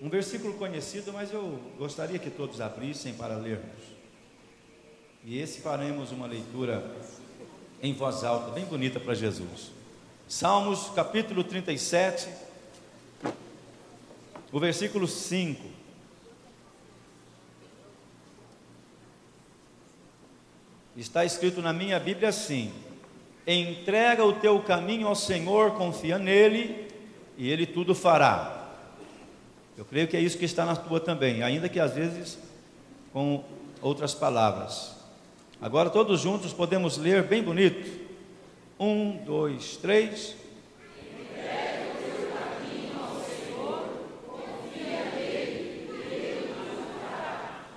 Um versículo conhecido, mas eu gostaria que todos abrissem para lermos. E esse faremos uma leitura em voz alta, bem bonita para Jesus. Salmos capítulo 37, o versículo 5. Está escrito na minha Bíblia assim: Entrega o teu caminho ao Senhor, confia nele, e ele tudo fará. Eu creio que é isso que está na tua também, ainda que às vezes com outras palavras. Agora todos juntos podemos ler bem bonito. Um, dois, três.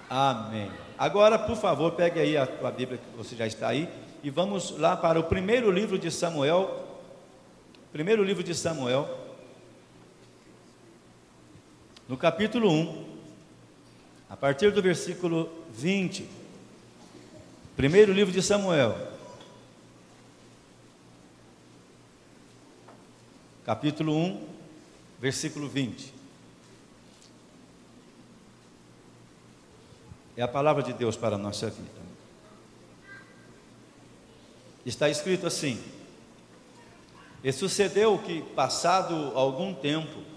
Amém. Agora, por favor, pegue aí a tua Bíblia que você já está aí e vamos lá para o primeiro livro de Samuel. Primeiro livro de Samuel, no capítulo 1, a partir do versículo 20. Primeiro livro de Samuel, capítulo 1, versículo 20. É a palavra de Deus para a nossa vida. Está escrito assim: E sucedeu que, passado algum tempo,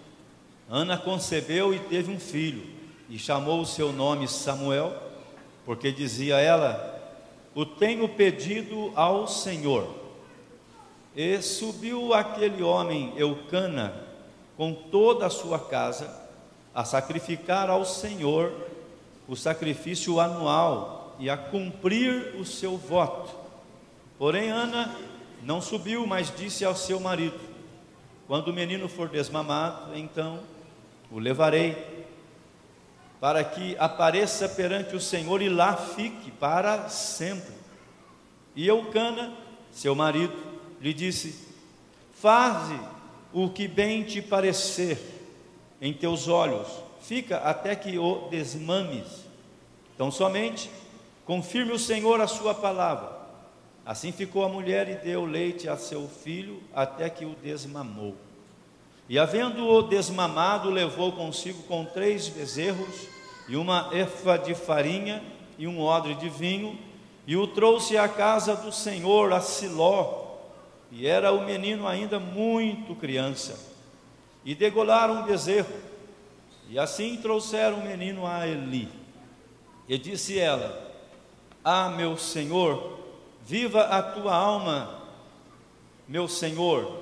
Ana concebeu e teve um filho, e chamou o seu nome Samuel, porque dizia ela: O tenho pedido ao Senhor. E subiu aquele homem, Eucana, com toda a sua casa, a sacrificar ao Senhor o sacrifício anual e a cumprir o seu voto. Porém, Ana não subiu, mas disse ao seu marido: Quando o menino for desmamado, então o levarei, para que apareça perante o Senhor e lá fique para sempre. E Eucana, seu marido, lhe disse: Faze o que bem te parecer em teus olhos fica até que o desmames. Então somente confirme o Senhor a sua palavra. Assim ficou a mulher e deu leite a seu filho até que o desmamou. E havendo-o desmamado, levou consigo com três bezerros e uma efa de farinha e um odre de vinho, e o trouxe à casa do Senhor, a Siló. E era o menino ainda muito criança. E degolaram um bezerro e assim trouxeram o menino a Eli. E disse ela: Ah, meu senhor, viva a tua alma, meu senhor.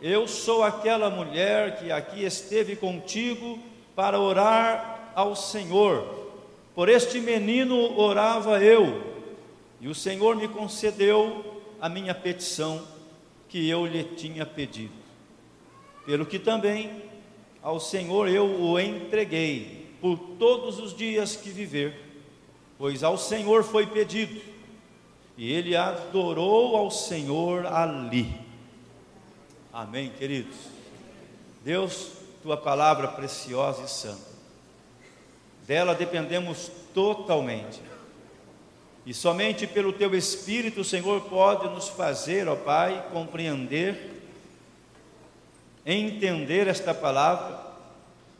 Eu sou aquela mulher que aqui esteve contigo para orar ao Senhor. Por este menino orava eu, e o Senhor me concedeu a minha petição que eu lhe tinha pedido. Pelo que também ao Senhor eu o entreguei por todos os dias que viver, pois ao Senhor foi pedido, e ele adorou ao Senhor ali. Amém, queridos. Deus, tua palavra preciosa e santa, dela dependemos totalmente. E somente pelo teu Espírito, o Senhor pode nos fazer, ó Pai, compreender entender esta palavra,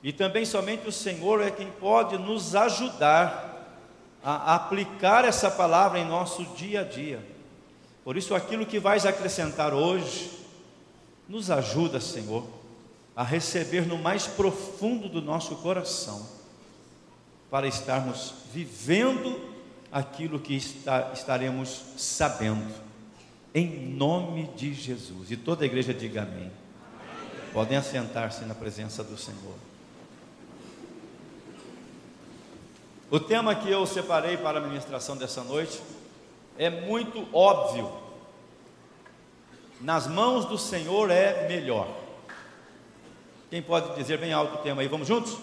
e também somente o Senhor é quem pode nos ajudar a aplicar essa palavra em nosso dia a dia. Por isso, aquilo que vais acrescentar hoje, nos ajuda, Senhor, a receber no mais profundo do nosso coração, para estarmos vivendo aquilo que está, estaremos sabendo, em nome de Jesus. E toda a igreja diga amém. Podem assentar-se na presença do Senhor. O tema que eu separei para a ministração dessa noite é muito óbvio. Nas mãos do Senhor é melhor. Quem pode dizer bem alto o tema aí? Vamos juntos?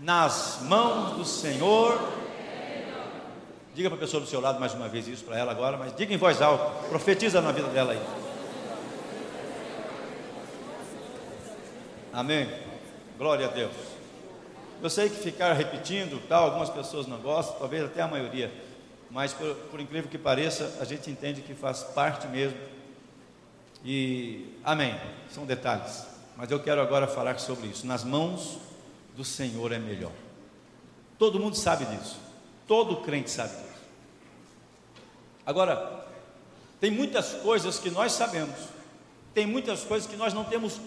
Nas mãos do Senhor. Diga para a pessoa do seu lado mais uma vez isso para ela agora, mas diga em voz alta, profetiza na vida dela aí. Amém? Glória a Deus. Eu sei que ficar repetindo, tal, algumas pessoas não gostam, talvez até a maioria, mas por, por incrível que pareça, a gente entende que faz parte mesmo. E amém. São detalhes. Mas eu quero agora falar sobre isso. Nas mãos do Senhor é melhor. Todo mundo sabe disso. Todo crente sabe disso. Agora, tem muitas coisas que nós sabemos, tem muitas coisas que nós não temos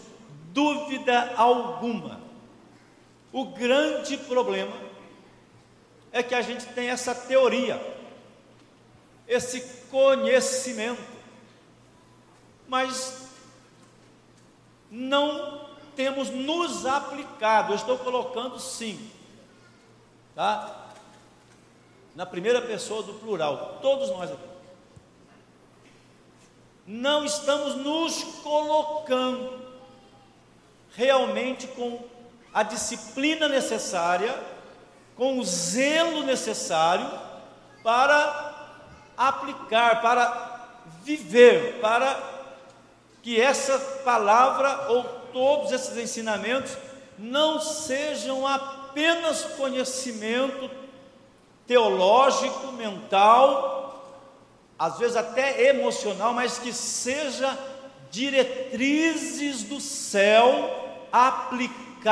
dúvida alguma. O grande problema é que a gente tem essa teoria, esse conhecimento, mas não temos nos aplicado. Eu estou colocando sim, tá? Na primeira pessoa do plural, todos nós aqui. Não estamos nos colocando realmente com a disciplina necessária, com o zelo necessário para aplicar, para viver, para que essa palavra ou todos esses ensinamentos não sejam apenas conhecimento teológico, mental, às vezes até emocional, mas que seja diretrizes do céu aplicadas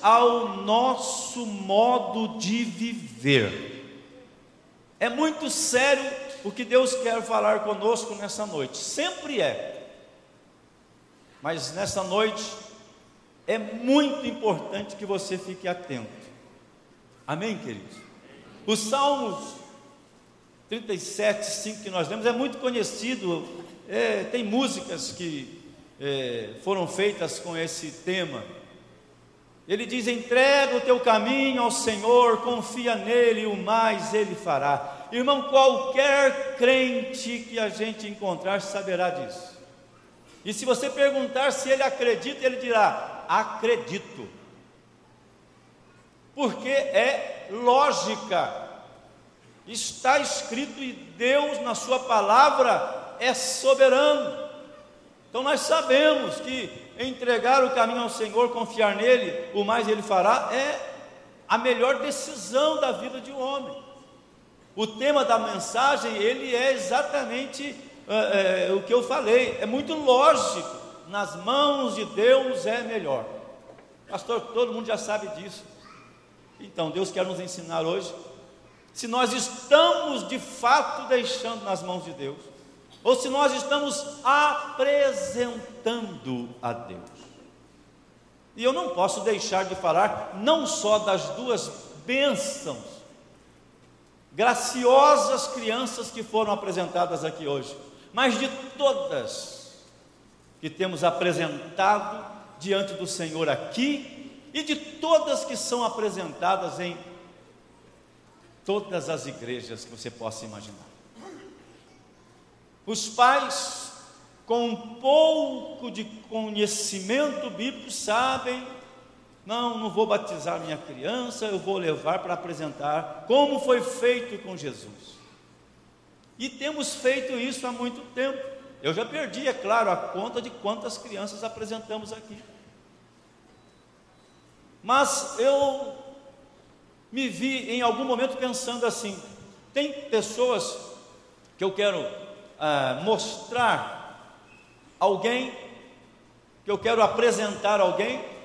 ao nosso modo de viver. É muito sério o que Deus quer falar conosco nessa noite, sempre é. Mas nessa noite é muito importante que você fique atento. Amém, queridos? Os Salmos 37, 5 que nós lemos é muito conhecido, é, tem músicas que é, foram feitas com esse tema. Ele diz: entrega o teu caminho ao Senhor, confia nele, e o mais ele fará. Irmão, qualquer crente que a gente encontrar saberá disso. E se você perguntar se ele acredita, ele dirá: acredito. Porque é lógica. Está escrito e Deus, na Sua palavra, é soberano. Então nós sabemos que entregar o caminho ao Senhor, confiar nele, o mais ele fará, é a melhor decisão da vida de um homem. O tema da mensagem, ele é exatamente é, é, o que eu falei, é muito lógico, nas mãos de Deus é melhor. Pastor, todo mundo já sabe disso. Então, Deus quer nos ensinar hoje, se nós estamos de fato deixando nas mãos de Deus, ou se nós estamos apresentando a Deus. E eu não posso deixar de falar não só das duas bênçãos, graciosas crianças que foram apresentadas aqui hoje, mas de todas que temos apresentado diante do Senhor aqui e de todas que são apresentadas em todas as igrejas que você possa imaginar. Os pais, com um pouco de conhecimento bíblico, sabem: não, não vou batizar minha criança, eu vou levar para apresentar como foi feito com Jesus. E temos feito isso há muito tempo. Eu já perdi, é claro, a conta de quantas crianças apresentamos aqui. Mas eu me vi em algum momento pensando assim: tem pessoas que eu quero uh, mostrar alguém, que eu quero apresentar alguém,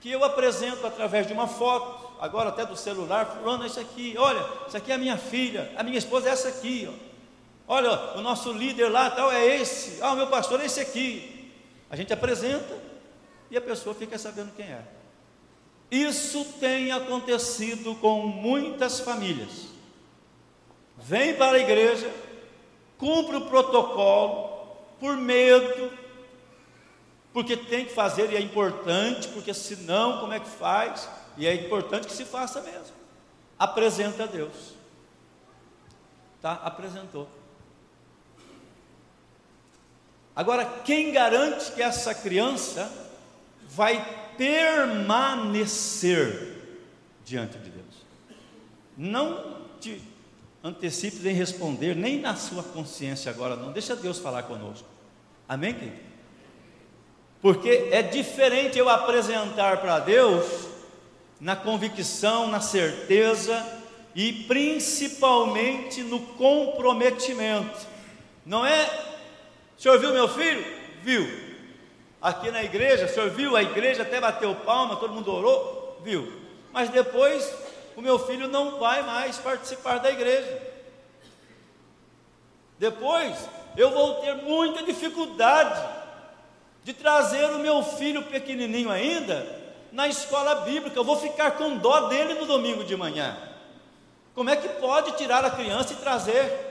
que eu apresento através de uma foto, agora até do celular, fulano, isso aqui, olha, isso aqui é a minha filha, a minha esposa é essa aqui, ó. olha, o nosso líder lá tal é esse, ah, o meu pastor é esse aqui. A gente apresenta e a pessoa fica sabendo quem é. Isso tem acontecido com muitas famílias. Vem para a igreja, cumpre o protocolo por medo, porque tem que fazer e é importante, porque senão como é que faz? E é importante que se faça mesmo. Apresenta a Deus. Tá? Apresentou. Agora, quem garante que essa criança vai permanecer diante de Deus? Não te antecipes em responder, nem na sua consciência agora não. Deixa Deus falar conosco. Amém, querido? Porque é diferente eu apresentar para Deus na convicção, na certeza e principalmente no comprometimento. Não é, o senhor viu meu filho? Viu. aqui na igreja, o senhor viu a igreja, até bateu palma, todo mundo orou, viu. Mas depois o meu filho não vai mais participar da igreja. Depois eu vou ter muita dificuldade de trazer o meu filho pequenininho ainda na escola bíblica, eu vou ficar com dó dele no domingo de manhã. Como é que pode tirar a criança e trazer?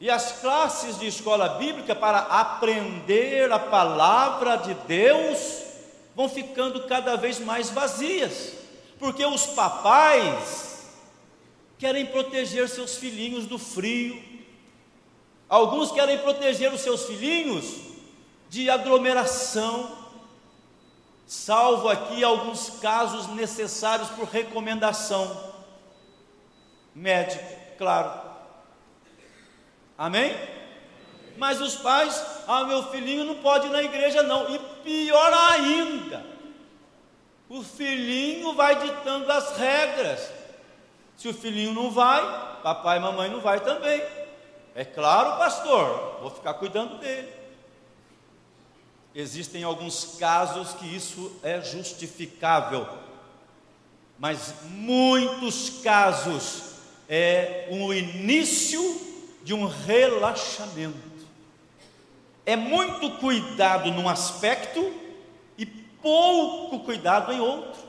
E as classes de escola bíblica para aprender a palavra de Deus vão ficando cada vez mais vazias, porque os papais querem proteger seus filhinhos do frio, alguns querem proteger os seus filhinhos de aglomeração, salvo aqui alguns casos necessários por recomendação médica, claro. Amém? Mas os pais, ah, meu filhinho não pode ir na igreja, não. E pior ainda, o filhinho vai ditando as regras. Se o filhinho não vai, papai e mamãe não vai também. É claro, pastor, vou ficar cuidando dele. Existem alguns casos que isso é justificável, mas muitos casos é um início de um relaxamento. É muito cuidado num aspecto e pouco cuidado em outro.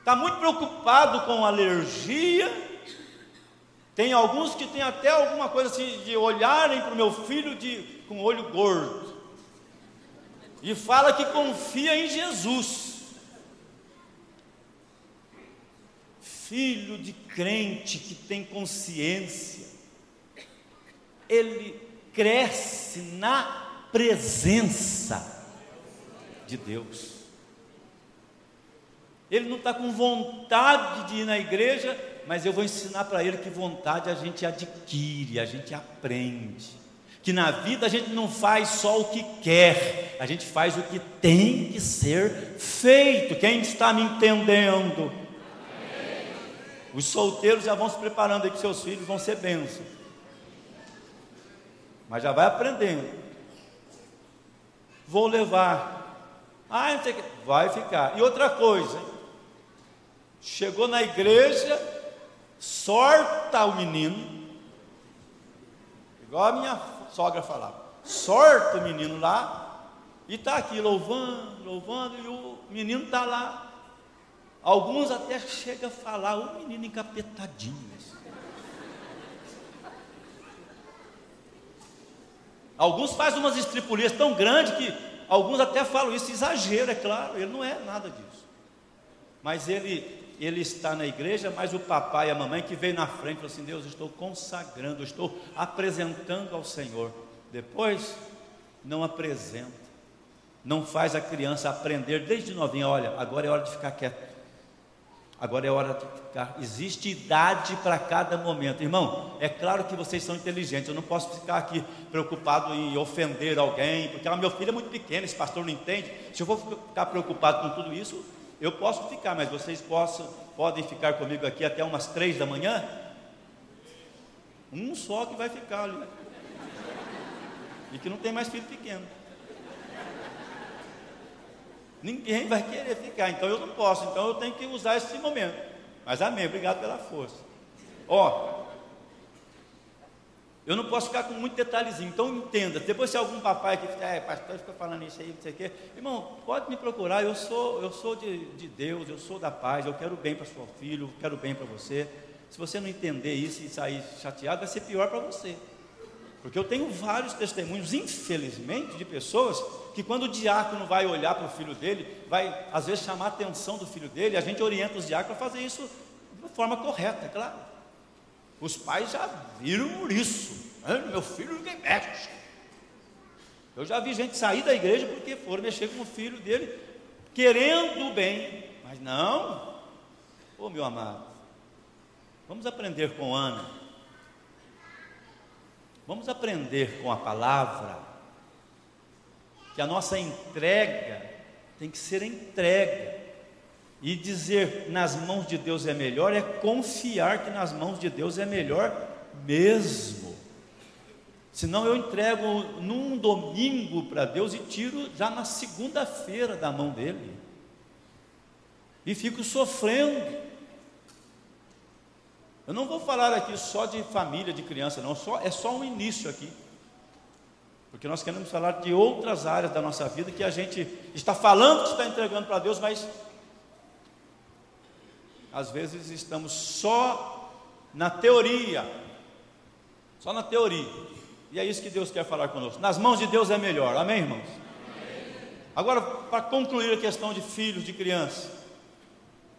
Está muito preocupado com alergia. Tem alguns que têm até alguma coisa assim de olharem para o meu filho de, com olho gordo e fala que confia em Jesus. Filho de crente que tem consciência, ele cresce na presença de Deus. Ele não está com vontade de ir na igreja, mas eu vou ensinar para ele que vontade a gente adquire, a gente aprende que na vida a gente não faz só o que quer, a gente faz o que tem que ser feito. Quem está me entendendo? Os solteiros já vão se preparando aí que seus filhos vão ser bênçãos. Mas já vai aprendendo. Vou levar. Ah, não que. Vai ficar. E outra coisa, chegou na igreja, sorta o menino, igual a minha sogra falava. Sorta o menino lá e está aqui louvando, louvando, e o menino está lá. Alguns até chegam a falar, o menino encapetadinho. Alguns fazem umas estripulias tão grandes que alguns até falam isso, exagero, é claro, ele não é nada disso. Mas ele ele está na igreja, mas o papai e a mamãe que veio na frente falou assim: Deus, estou consagrando, estou apresentando ao Senhor. Depois, não apresenta, não faz a criança aprender desde novinha: olha, agora é hora de ficar quieto, agora é hora de ficar. Existe idade para cada momento, irmão. É claro que vocês são inteligentes, eu não posso ficar aqui preocupado em ofender alguém, porque ah, meu filho é muito pequeno, esse pastor não entende. Se eu for ficar preocupado com tudo isso, eu posso ficar, mas vocês possam, podem ficar comigo aqui até umas três da manhã? Um só que vai ficar ali. E que não tem mais filho pequeno. Ninguém vai querer ficar, então eu não posso, então eu tenho que usar esse momento. Mas amém, obrigado pela força. Ó, eu não posso ficar com muito detalhezinho, então entenda. Depois, se algum papai que fica, é, pastor, fica falando isso aí, não sei o quê, irmão, pode me procurar. Eu sou, eu sou de, de Deus, eu sou da paz, eu quero bem para seu filho, eu quero bem para você. Se você não entender isso e sair chateado, vai ser pior para você. Porque eu tenho vários testemunhos, infelizmente, de pessoas que quando o diácono vai olhar para o filho dele, vai às vezes chamar a atenção do filho dele, a gente orienta os diáconos a fazer isso de forma correta, claro. Os pais já viram isso. Meu filho ninguém mexe. Eu já vi gente sair da igreja porque foram mexer com o filho dele, querendo bem. Mas não. Ô meu amado, vamos aprender com Ana. Vamos aprender com a palavra. Que a nossa entrega tem que ser entrega e dizer nas mãos de Deus é melhor é confiar que nas mãos de Deus é melhor mesmo. Senão eu entrego num domingo para Deus e tiro já na segunda-feira da mão dele. E fico sofrendo. Eu não vou falar aqui só de família, de criança, não, só, é só um início aqui. Porque nós queremos falar de outras áreas da nossa vida que a gente está falando que está entregando para Deus, mas às vezes estamos só na teoria, só na teoria. E é isso que Deus quer falar conosco. Nas mãos de Deus é melhor, amém, irmãos? Agora, para concluir a questão de filhos, de crianças,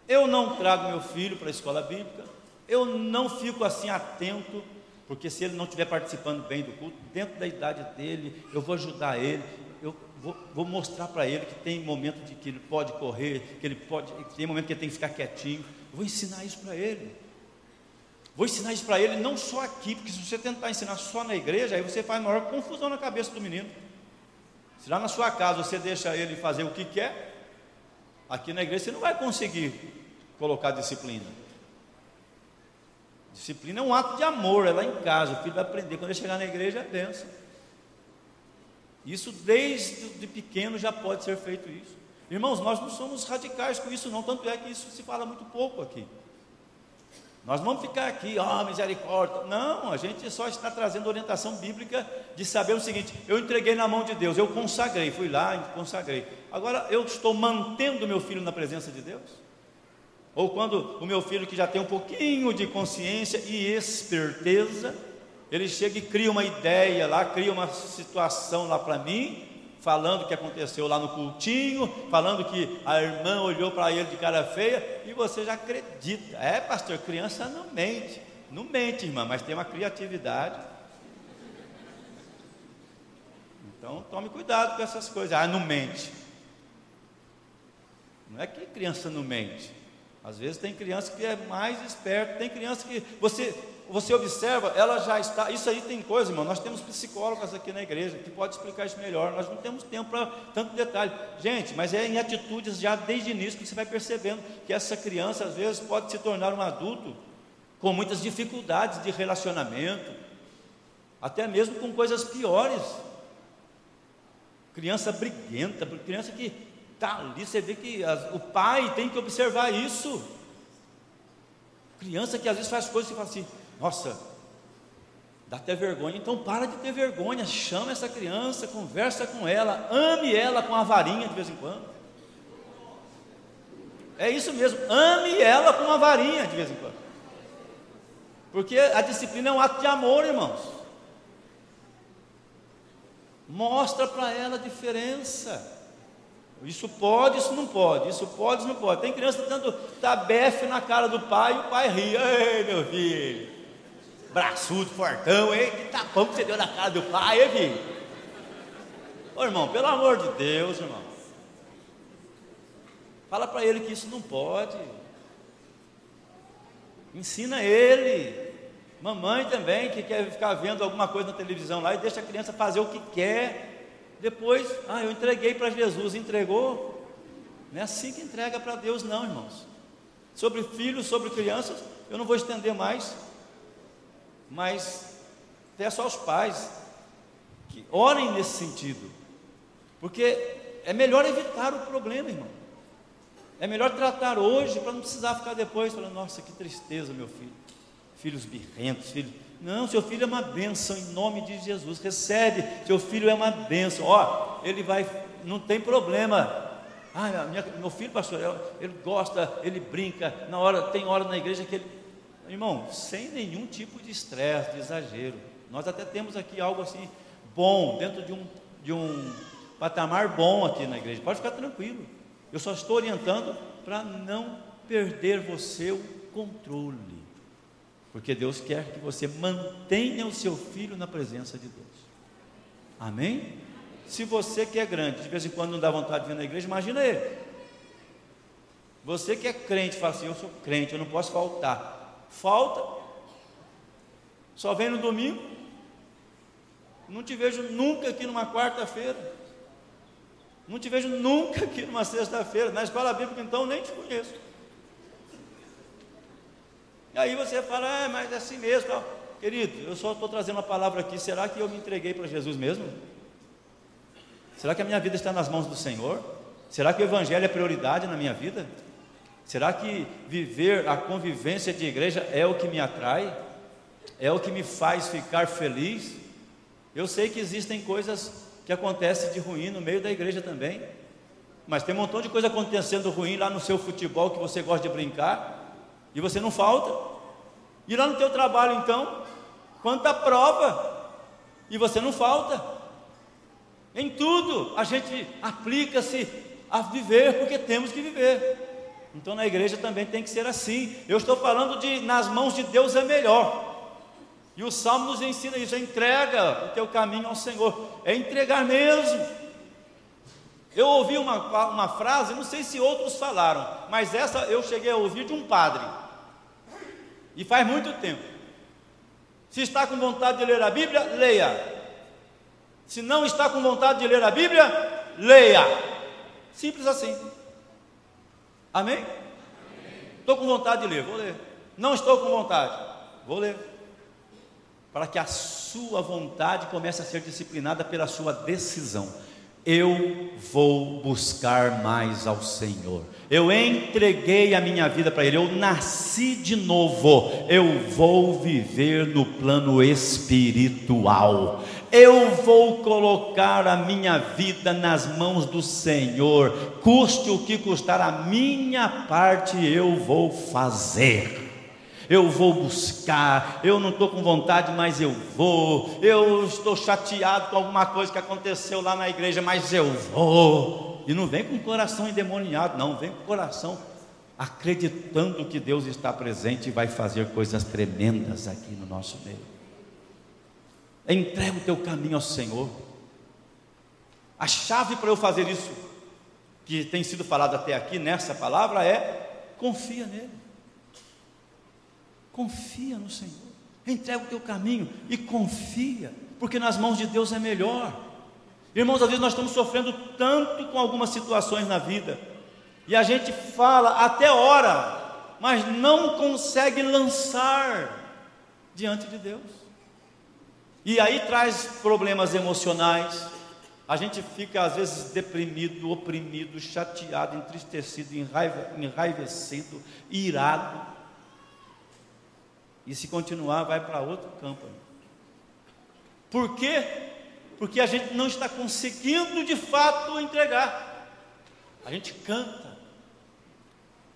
eu não trago meu filho para a escola bíblica, eu não fico assim atento, porque se ele não estiver participando bem do culto, dentro da idade dele, eu vou ajudar ele, eu vou, vou mostrar para ele que tem momento de que ele pode correr, que ele pode, que tem momento que ele tem que ficar quietinho. Vou ensinar isso para ele. Vou ensinar isso para ele não só aqui, porque se você tentar ensinar só na igreja, aí você faz maior confusão na cabeça do menino. Se lá na sua casa você deixa ele fazer o que quer, aqui na igreja você não vai conseguir colocar disciplina. Disciplina é um ato de amor, é lá em casa. O filho vai aprender. Quando ele chegar na igreja, é benção. Isso desde de pequeno já pode ser feito isso. Irmãos, nós não somos radicais com isso, não. Tanto é que isso se fala muito pouco aqui. Nós vamos ficar aqui, ó, oh, misericórdia. Não, a gente só está trazendo orientação bíblica de saber o seguinte: eu entreguei na mão de Deus, eu consagrei, fui lá e consagrei. Agora eu estou mantendo meu filho na presença de Deus? Ou quando o meu filho que já tem um pouquinho de consciência e esperteza, ele chega e cria uma ideia lá, cria uma situação lá para mim, falando o que aconteceu lá no cultinho, falando que a irmã olhou para ele de cara feia, e você já acredita. É, pastor, criança não mente. Não mente, irmã, mas tem uma criatividade. Então tome cuidado com essas coisas. Ah, não mente. Não é que criança não mente. Às vezes tem criança que é mais esperta, tem criança que você você observa, ela já está. Isso aí tem coisa, irmão. Nós temos psicólogas aqui na igreja que pode explicar isso melhor. Nós não temos tempo para tanto detalhe. Gente, mas é em atitudes já desde o início que você vai percebendo que essa criança às vezes pode se tornar um adulto com muitas dificuldades de relacionamento, até mesmo com coisas piores. Criança briguenta, criança que Está ali, você vê que as, o pai tem que observar isso. Criança que às vezes faz coisas e fala assim, nossa, dá até vergonha. Então para de ter vergonha, chama essa criança, conversa com ela, ame ela com a varinha de vez em quando. É isso mesmo, ame ela com uma varinha de vez em quando. Porque a disciplina é um ato de amor, irmãos. Mostra para ela a diferença. Isso pode, isso não pode, isso pode, isso não pode. Tem criança dando tabefe na cara do pai e o pai ri. Ei, meu filho, braçudo, fortão, ei, que tapão que você deu na cara do pai, hein, filho? Ô irmão, pelo amor de Deus, irmão. Fala para ele que isso não pode. Ensina ele. Mamãe também, que quer ficar vendo alguma coisa na televisão lá e deixa a criança fazer o que quer. Depois, ah, eu entreguei para Jesus, entregou. Não é assim que entrega para Deus, não, irmãos. Sobre filhos, sobre crianças, eu não vou estender mais, mas peço aos pais que orem nesse sentido, porque é melhor evitar o problema, irmão. É melhor tratar hoje para não precisar ficar depois falando, nossa, que tristeza, meu filho. Filhos birrentos, filhos não, seu filho é uma bênção em nome de Jesus. Recebe, seu filho é uma bênção. Ó, ele vai, não tem problema. Ah, minha, meu filho, pastor, ele gosta, ele brinca. Na hora, tem hora na igreja que ele, irmão, sem nenhum tipo de estresse, de exagero. Nós até temos aqui algo assim bom dentro de um de um patamar bom aqui na igreja. Pode ficar tranquilo. Eu só estou orientando para não perder você o controle. Porque Deus quer que você mantenha o seu filho na presença de Deus. Amém? Se você que é grande, de vez em quando não dá vontade de vir na igreja, imagina ele. Você que é crente, fala assim: Eu sou crente, eu não posso faltar. Falta, só vem no domingo, não te vejo nunca aqui numa quarta-feira, não te vejo nunca aqui numa sexta-feira, na escola bíblica, então nem te conheço. E aí você fala, ah, mas é assim mesmo, tal. Querido, eu só estou trazendo uma palavra aqui. Será que eu me entreguei para Jesus mesmo? Será que a minha vida está nas mãos do Senhor? Será que o Evangelho é prioridade na minha vida? Será que viver a convivência de igreja é o que me atrai? É o que me faz ficar feliz? Eu sei que existem coisas que acontecem de ruim no meio da igreja também, mas tem um montão de coisa acontecendo ruim lá no seu futebol que você gosta de brincar e você não falta. E lá no teu trabalho então, quanta prova e você não falta. Em tudo a gente aplica-se a viver porque temos que viver. Então na igreja também tem que ser assim. Eu estou falando de nas mãos de Deus é melhor. E o Salmo nos ensina isso: entrega o teu caminho ao Senhor, é entregar mesmo. Eu ouvi uma, uma frase, não sei se outros falaram, mas essa eu cheguei a ouvir de um padre, e faz muito tempo. Se está com vontade de ler a Bíblia, leia. Se não está com vontade de ler a Bíblia, leia. Simples assim. Amém? Estou com vontade de ler, vou ler. Não estou com vontade, vou ler. Para que a sua vontade comece a ser disciplinada pela sua decisão. Eu vou buscar mais ao Senhor. Eu entreguei a minha vida para Ele. Eu nasci de novo. Eu vou viver no plano espiritual eu vou colocar a minha vida nas mãos do Senhor, custe o que custar, a minha parte eu vou fazer. Eu vou buscar, eu não estou com vontade, mas eu vou. Eu estou chateado com alguma coisa que aconteceu lá na igreja, mas eu vou. E não vem com o coração endemoniado, não, vem com o coração acreditando que Deus está presente e vai fazer coisas tremendas aqui no nosso meio. Entrega o teu caminho ao Senhor. A chave para eu fazer isso, que tem sido falado até aqui nessa palavra, é confia nele. Confia no Senhor. Entrega o teu caminho e confia, porque nas mãos de Deus é melhor. Irmãos, às vezes nós estamos sofrendo tanto com algumas situações na vida, e a gente fala até ora, mas não consegue lançar diante de Deus. E aí traz problemas emocionais. A gente fica às vezes deprimido, oprimido, chateado, entristecido, enraiva, enraivecido, irado. E se continuar, vai para outro campo. Por quê? Porque a gente não está conseguindo de fato entregar. A gente canta,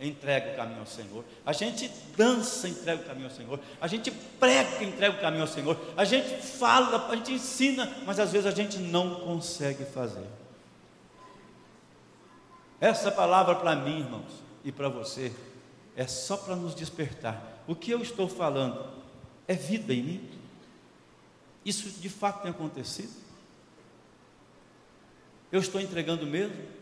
entrega o caminho ao Senhor. A gente dança, entrega o caminho ao Senhor. A gente prega, entrega o caminho ao Senhor. A gente fala, a gente ensina, mas às vezes a gente não consegue fazer. Essa palavra para mim, irmãos, e para você, é só para nos despertar. O que eu estou falando é vida em mim. Isso de fato tem acontecido. Eu estou entregando mesmo.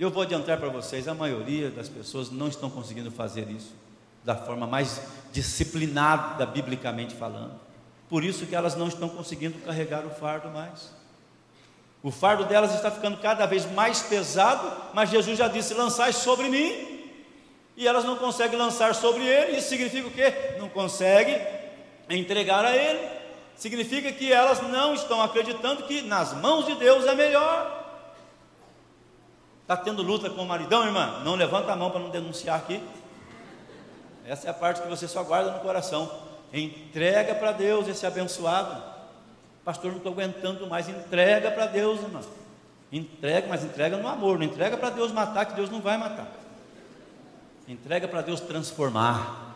Eu vou adiantar para vocês, a maioria das pessoas não estão conseguindo fazer isso da forma mais disciplinada, biblicamente falando. Por isso que elas não estão conseguindo carregar o fardo mais. O fardo delas está ficando cada vez mais pesado, mas Jesus já disse: lançai sobre mim. E elas não conseguem lançar sobre ele. Isso significa o quê? Não conseguem entregar a ele. Significa que elas não estão acreditando que nas mãos de Deus é melhor. Está tendo luta com o maridão, irmã? Não levanta a mão para não denunciar aqui. Essa é a parte que você só guarda no coração. Entrega para Deus esse abençoado. Pastor, não estou aguentando mais. Entrega para Deus, irmã. Entrega, mas entrega no amor. Não entrega para Deus matar, que Deus não vai matar. Entrega para Deus transformar.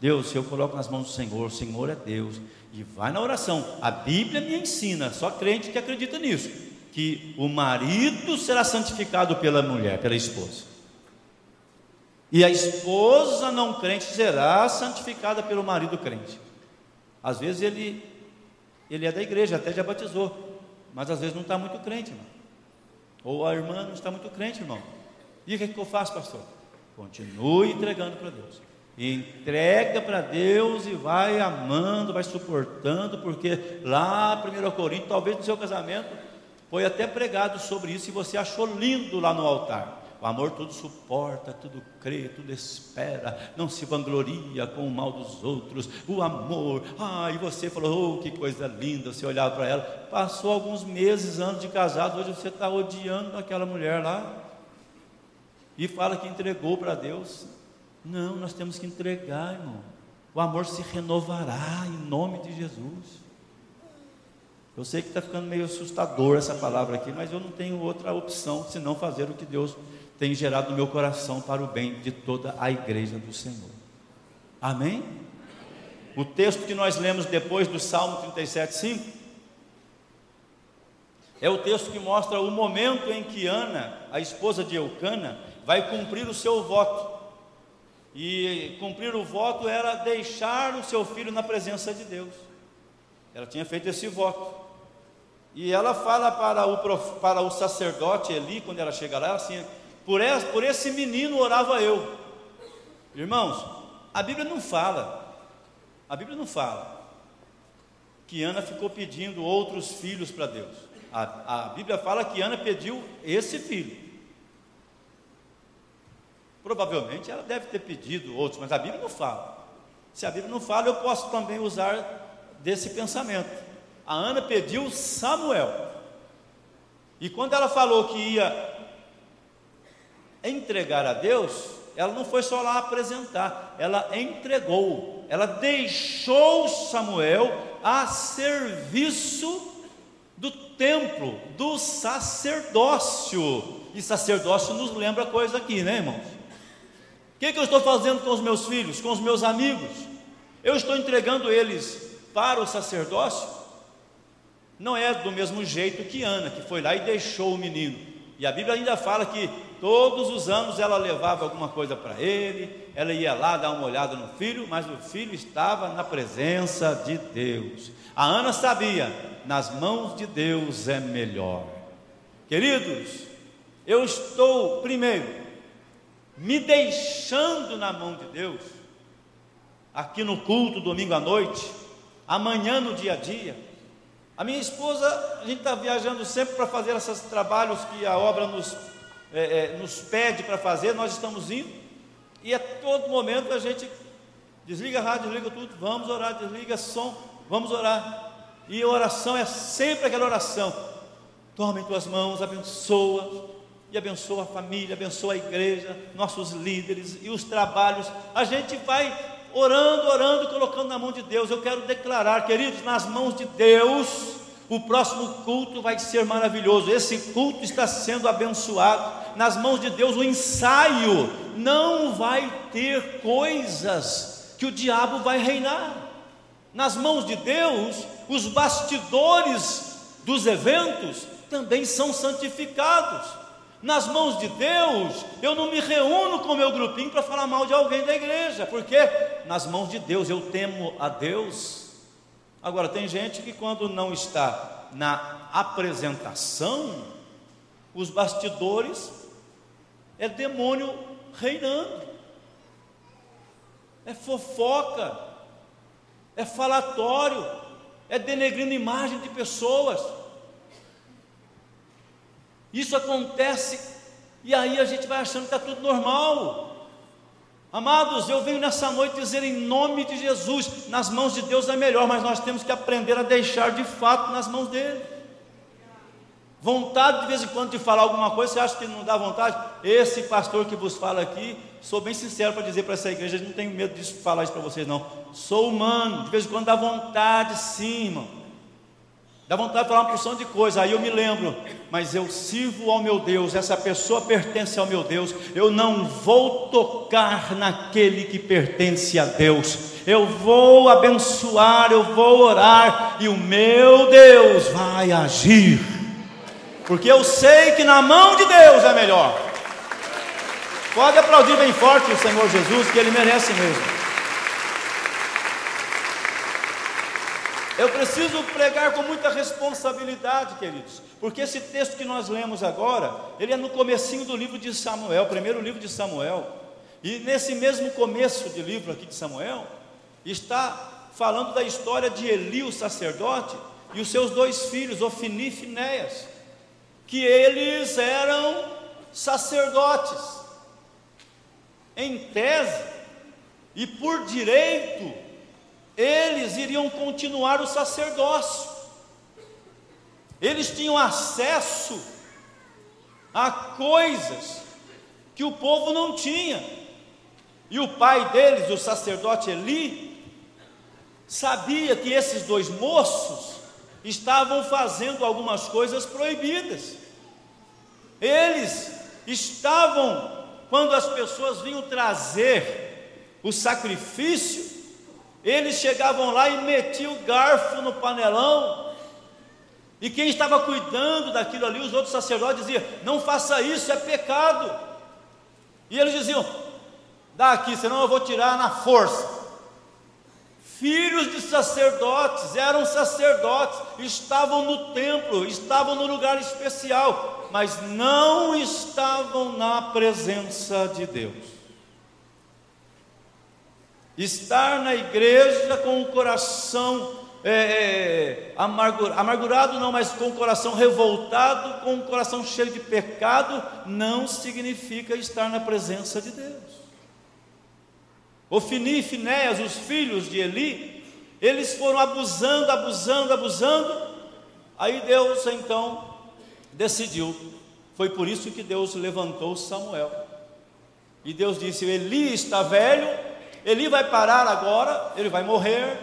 Deus, se eu coloco nas mãos do Senhor, o Senhor é Deus. E vai na oração. A Bíblia me ensina, só crente que acredita nisso que o marido será santificado pela mulher, pela esposa. E a esposa não crente será santificada pelo marido crente. Às vezes ele, ele é da igreja, até já batizou, mas às vezes não está muito crente, irmão. Ou a irmã não está muito crente, irmão. E o que, é que eu faço, pastor? Continue entregando para Deus. Entrega para Deus e vai amando, vai suportando, porque lá, 1 Coríntios, talvez no seu casamento, foi até pregado sobre isso e você achou lindo lá no altar. O amor tudo suporta, tudo crê, tudo espera, não se vangloria com o mal dos outros. O amor, ah, e você falou, oh, que coisa linda. Você olhava para ela, passou alguns meses, anos de casado, hoje você está odiando aquela mulher lá. E fala que entregou para Deus. Não, nós temos que entregar, irmão. O amor se renovará em nome de Jesus. Eu sei que está ficando meio assustador essa palavra aqui, mas eu não tenho outra opção senão fazer o que Deus tem gerado no meu coração para o bem de toda a igreja do Senhor. Amém? O texto que nós lemos depois do Salmo 37, 5, é o texto que mostra o momento em que Ana, a esposa de Eucana, vai cumprir o seu voto. E cumprir o voto era deixar o seu filho na presença de Deus. Ela tinha feito esse voto. E ela fala para o, para o sacerdote Eli, quando ela chega lá, assim: por esse, por esse menino orava eu. Irmãos, a Bíblia não fala, a Bíblia não fala que Ana ficou pedindo outros filhos para Deus. A, a Bíblia fala que Ana pediu esse filho. Provavelmente ela deve ter pedido outros, mas a Bíblia não fala. Se a Bíblia não fala, eu posso também usar desse pensamento. A Ana pediu Samuel. E quando ela falou que ia entregar a Deus, ela não foi só lá apresentar, ela entregou, ela deixou Samuel a serviço do templo, do sacerdócio. E sacerdócio nos lembra coisa aqui, né, irmãos? O que, que eu estou fazendo com os meus filhos, com os meus amigos? Eu estou entregando eles para o sacerdócio? Não é do mesmo jeito que Ana, que foi lá e deixou o menino. E a Bíblia ainda fala que Todos os anos ela levava alguma coisa para ele, ela ia lá dar uma olhada no filho, mas o filho estava na presença de Deus. A Ana sabia, nas mãos de Deus é melhor. Queridos, eu estou, primeiro, me deixando na mão de Deus, aqui no culto, domingo à noite, amanhã no dia a dia. A minha esposa, a gente está viajando sempre para fazer esses trabalhos que a obra nos é, é, nos pede para fazer, nós estamos indo, e a todo momento a gente desliga a rádio, desliga tudo, vamos orar, desliga som, vamos orar. E a oração é sempre aquela oração. Toma em tuas mãos, abençoa, e abençoa a família, abençoa a igreja, nossos líderes e os trabalhos. A gente vai orando, orando, colocando na mão de Deus. Eu quero declarar, queridos, nas mãos de Deus o próximo culto vai ser maravilhoso. Esse culto está sendo abençoado. Nas mãos de Deus, o ensaio não vai ter coisas que o diabo vai reinar. Nas mãos de Deus, os bastidores dos eventos também são santificados. Nas mãos de Deus, eu não me reúno com meu grupinho para falar mal de alguém da igreja, porque nas mãos de Deus eu temo a Deus Agora, tem gente que quando não está na apresentação, os bastidores é demônio reinando, é fofoca, é falatório, é denegrindo imagem de pessoas. Isso acontece e aí a gente vai achando que está tudo normal. Amados, eu venho nessa noite dizer em nome de Jesus, nas mãos de Deus é melhor, mas nós temos que aprender a deixar de fato nas mãos dele. Vontade de vez em quando de falar alguma coisa, você acha que não dá vontade? Esse pastor que vos fala aqui, sou bem sincero para dizer para essa igreja, não tenho medo de falar isso para vocês não. Sou humano, de vez em quando dá vontade sim, irmão. Dá vontade de falar uma porção de coisa, aí eu me lembro, mas eu sirvo ao meu Deus, essa pessoa pertence ao meu Deus, eu não vou tocar naquele que pertence a Deus, eu vou abençoar, eu vou orar, e o meu Deus vai agir, porque eu sei que na mão de Deus é melhor. Pode aplaudir bem forte o Senhor Jesus, que Ele merece mesmo. Eu preciso pregar com muita responsabilidade, queridos, porque esse texto que nós lemos agora, ele é no comecinho do livro de Samuel, primeiro livro de Samuel. E nesse mesmo começo de livro aqui de Samuel, está falando da história de Eli, o sacerdote, e os seus dois filhos, Ofni e Finéias, que eles eram sacerdotes. Em tese e por direito, eles iriam continuar o sacerdócio. Eles tinham acesso a coisas que o povo não tinha. E o pai deles, o sacerdote Eli, sabia que esses dois moços estavam fazendo algumas coisas proibidas. Eles estavam, quando as pessoas vinham trazer o sacrifício, eles chegavam lá e metiam o garfo no panelão, e quem estava cuidando daquilo ali, os outros sacerdotes diziam: Não faça isso, é pecado. E eles diziam: Dá aqui, senão eu vou tirar na força filhos de sacerdotes, eram sacerdotes, estavam no templo, estavam no lugar especial, mas não estavam na presença de Deus. Estar na igreja com o coração é, é amargurado, não, mas com o coração revoltado, com o coração cheio de pecado, não significa estar na presença de Deus. Ofni e Finéas, os filhos de Eli, eles foram abusando, abusando, abusando. Aí Deus então decidiu. Foi por isso que Deus levantou Samuel. E Deus disse: Eli está velho, Eli vai parar agora, ele vai morrer.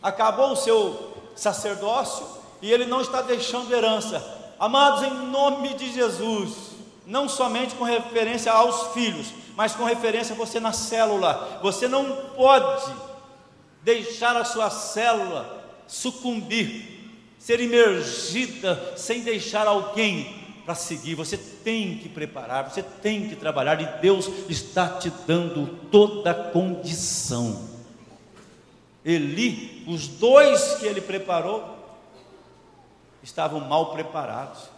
Acabou o seu sacerdócio e ele não está deixando herança. Amados, em nome de Jesus, não somente com referência aos filhos, mas com referência a você na célula. Você não pode deixar a sua célula sucumbir, ser imergida sem deixar alguém para seguir. Você tem que preparar, você tem que trabalhar e Deus está te dando toda a condição. Eli, os dois que ele preparou, estavam mal preparados.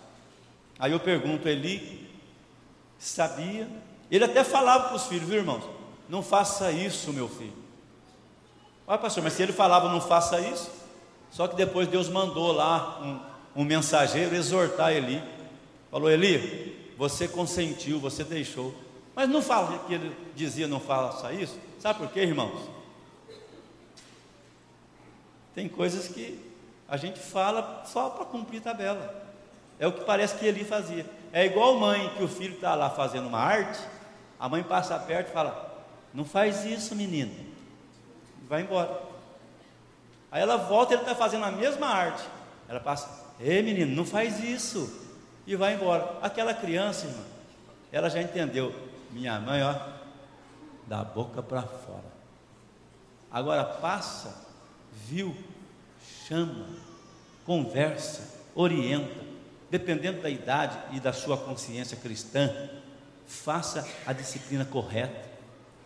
Aí eu pergunto, Eli sabia ele até falava para os filhos, viu irmãos? Não faça isso, meu filho. Olha, pastor, mas se ele falava não faça isso, só que depois Deus mandou lá um, um mensageiro exortar Eli. Falou, Eli, você consentiu, você deixou. Mas não fala que ele dizia não faça isso. Sabe por quê, irmãos? Tem coisas que a gente fala só para cumprir tabela. É o que parece que Eli fazia. É igual mãe que o filho está lá fazendo uma arte a mãe passa perto e fala: Não faz isso, menino. Vai embora. Aí ela volta e ele está fazendo a mesma arte. Ela passa: Ei, menino, não faz isso. E vai embora. Aquela criança, irmã, ela já entendeu. Minha mãe, ó, da boca para fora. Agora passa, viu, chama, conversa, orienta, dependendo da idade e da sua consciência cristã, faça a disciplina correta.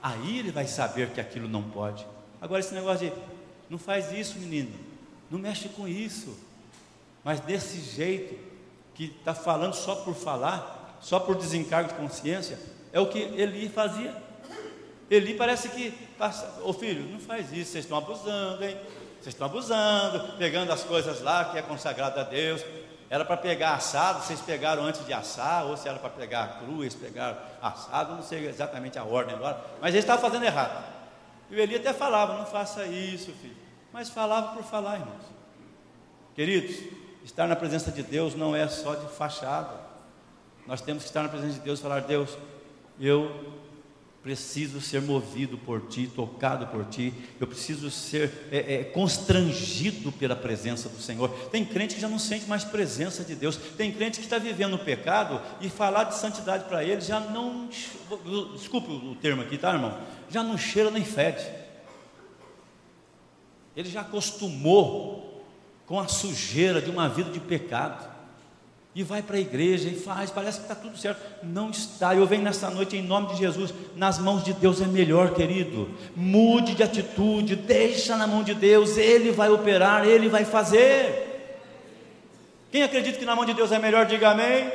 Aí ele vai saber que aquilo não pode. Agora, esse negócio de não faz isso, menino, não mexe com isso. Mas desse jeito, que está falando só por falar, só por desencargo de consciência, é o que Eli fazia. Eli parece que passa, ô filho, não faz isso, vocês estão abusando, hein? Vocês estão abusando, pegando as coisas lá que é consagrado a Deus, era para pegar assado, vocês pegaram antes de assar, ou se era para pegar cru, eles pegaram assado, não sei exatamente a ordem agora, mas eles estavam fazendo errado. E o Eli até falava, não faça isso, filho. Mas falava por falar, irmãos. Queridos, estar na presença de Deus não é só de fachada. Nós temos que estar na presença de Deus e falar, Deus, eu preciso ser movido por ti, tocado por ti, eu preciso ser é, é, constrangido pela presença do Senhor. Tem crente que já não sente mais presença de Deus, tem crente que está vivendo o pecado e falar de santidade para ele já não, desculpe o termo aqui, tá irmão? Já não cheira nem fede, ele já acostumou com a sujeira de uma vida de pecado e vai para a igreja e faz, parece que está tudo certo. Não está. Eu venho nessa noite em nome de Jesus. Nas mãos de Deus é melhor, querido. Mude de atitude, deixa na mão de Deus. Ele vai operar, ele vai fazer. Quem acredita que na mão de Deus é melhor, diga amém.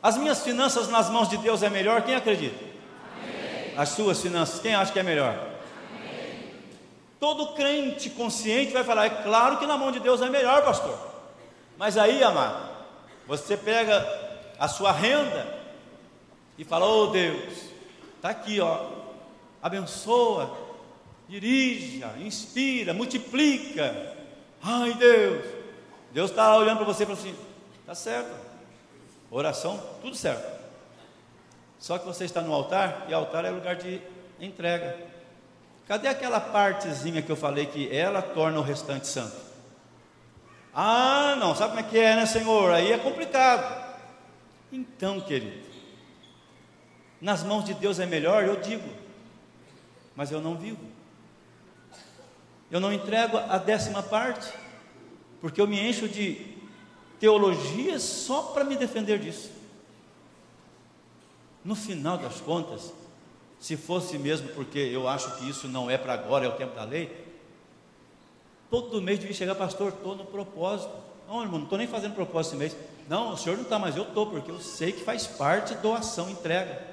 As minhas finanças nas mãos de Deus é melhor, quem acredita? Amém. As suas finanças, quem acha que é melhor? Todo crente consciente vai falar: é claro que na mão de Deus é melhor, pastor. Mas aí, amado, Você pega a sua renda e fala: "Oh Deus, está aqui, ó, abençoa, dirija, inspira, multiplica. Ai Deus, Deus está olhando para você e fala assim: está certo, oração, tudo certo. Só que você está no altar e altar é lugar de entrega. Cadê aquela partezinha que eu falei que ela torna o restante santo? Ah, não, sabe como é que é, né, Senhor? Aí é complicado. Então, querido, nas mãos de Deus é melhor, eu digo, mas eu não vivo. Eu não entrego a décima parte, porque eu me encho de teologias só para me defender disso. No final das contas, se fosse mesmo porque eu acho que isso não é para agora, é o tempo da lei, todo mês devia chegar, pastor, estou no propósito. Não, irmão, não estou nem fazendo propósito esse mês. Não, o senhor não está, mas eu estou, porque eu sei que faz parte doação, entrega.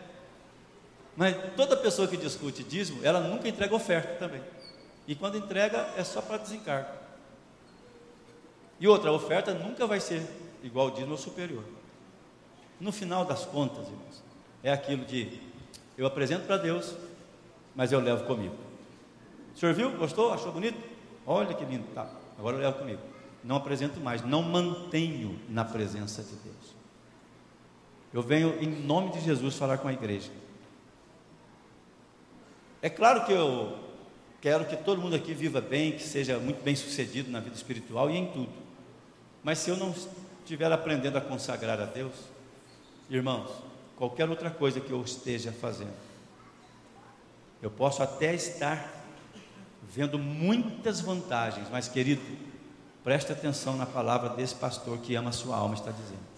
Mas toda pessoa que discute dízimo, ela nunca entrega oferta também. E quando entrega, é só para desencargo. E outra, a oferta nunca vai ser igual ao dízimo ou superior. No final das contas, irmãos, é aquilo de eu apresento para Deus, mas eu levo comigo. O senhor viu? Gostou? Achou bonito? Olha que lindo, tá. Agora eu levo comigo. Não apresento mais, não mantenho na presença de Deus. Eu venho em nome de Jesus falar com a igreja. É claro que eu quero que todo mundo aqui viva bem, que seja muito bem sucedido na vida espiritual e em tudo. Mas se eu não estiver aprendendo a consagrar a Deus, irmãos, qualquer outra coisa que eu esteja fazendo. Eu posso até estar vendo muitas vantagens, mas querido, preste atenção na palavra desse pastor que ama a sua alma está dizendo.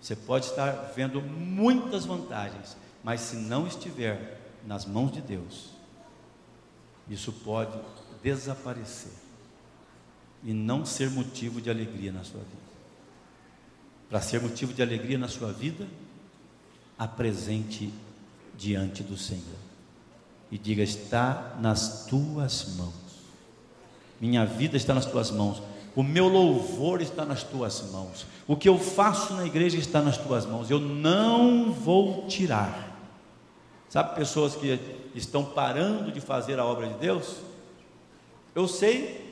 Você pode estar vendo muitas vantagens, mas se não estiver nas mãos de Deus, isso pode desaparecer e não ser motivo de alegria na sua vida. Para ser motivo de alegria na sua vida, apresente diante do Senhor e diga: Está nas tuas mãos, minha vida está nas tuas mãos, o meu louvor está nas tuas mãos, o que eu faço na igreja está nas tuas mãos, eu não vou tirar. Sabe, pessoas que estão parando de fazer a obra de Deus? Eu sei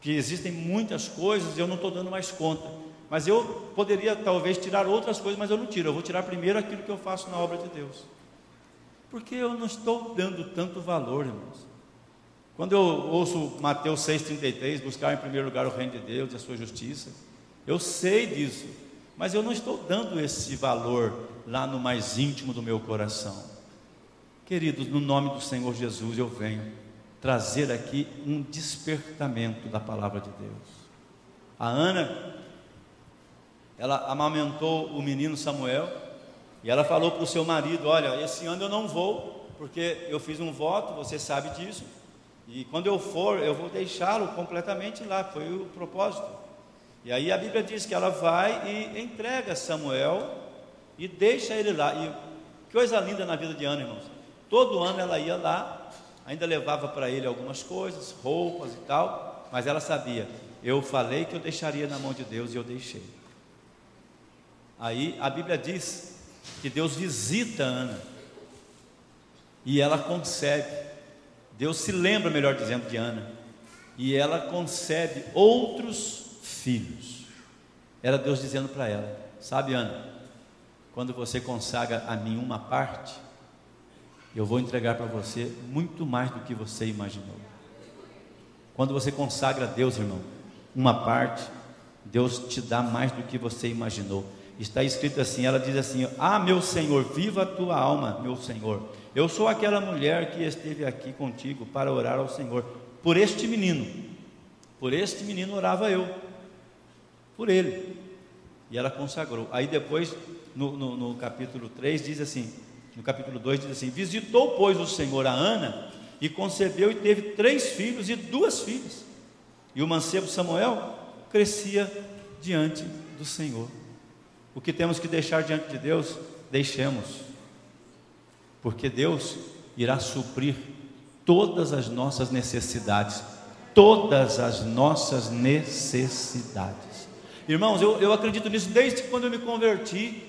que existem muitas coisas e eu não estou dando mais conta. Mas eu poderia talvez tirar outras coisas, mas eu não tiro. Eu vou tirar primeiro aquilo que eu faço na obra de Deus. Porque eu não estou dando tanto valor, irmãos. Quando eu ouço Mateus 6,33, buscar em primeiro lugar o reino de Deus e a sua justiça, eu sei disso, mas eu não estou dando esse valor lá no mais íntimo do meu coração. Queridos, no nome do Senhor Jesus eu venho trazer aqui um despertamento da palavra de Deus. A Ana ela amamentou o menino Samuel e ela falou para o seu marido: Olha, esse ano eu não vou, porque eu fiz um voto, você sabe disso, e quando eu for, eu vou deixá-lo completamente lá, foi o propósito. E aí a Bíblia diz que ela vai e entrega Samuel e deixa ele lá. E coisa linda na vida de Ana, irmãos. Todo ano ela ia lá, ainda levava para ele algumas coisas, roupas e tal, mas ela sabia, eu falei que eu deixaria na mão de Deus e eu deixei. Aí a Bíblia diz que Deus visita Ana e ela concebe. Deus se lembra, melhor dizendo, de Ana e ela concebe outros filhos. Era Deus dizendo para ela: Sabe, Ana, quando você consagra a mim uma parte, eu vou entregar para você muito mais do que você imaginou. Quando você consagra a Deus, irmão, uma parte, Deus te dá mais do que você imaginou está escrito assim: ela diz assim: Ah, meu Senhor, viva a tua alma, meu Senhor. Eu sou aquela mulher que esteve aqui contigo para orar ao Senhor. Por este menino, por este menino orava eu, por ele. E ela consagrou. Aí depois, no, no, no capítulo 3, diz assim: no capítulo 2 diz assim: Visitou, pois, o Senhor a Ana e concebeu e teve três filhos e duas filhas. E o mancebo Samuel crescia diante do Senhor. O que temos que deixar diante de Deus, deixemos, porque Deus irá suprir todas as nossas necessidades, todas as nossas necessidades. Irmãos, eu, eu acredito nisso desde quando eu me converti,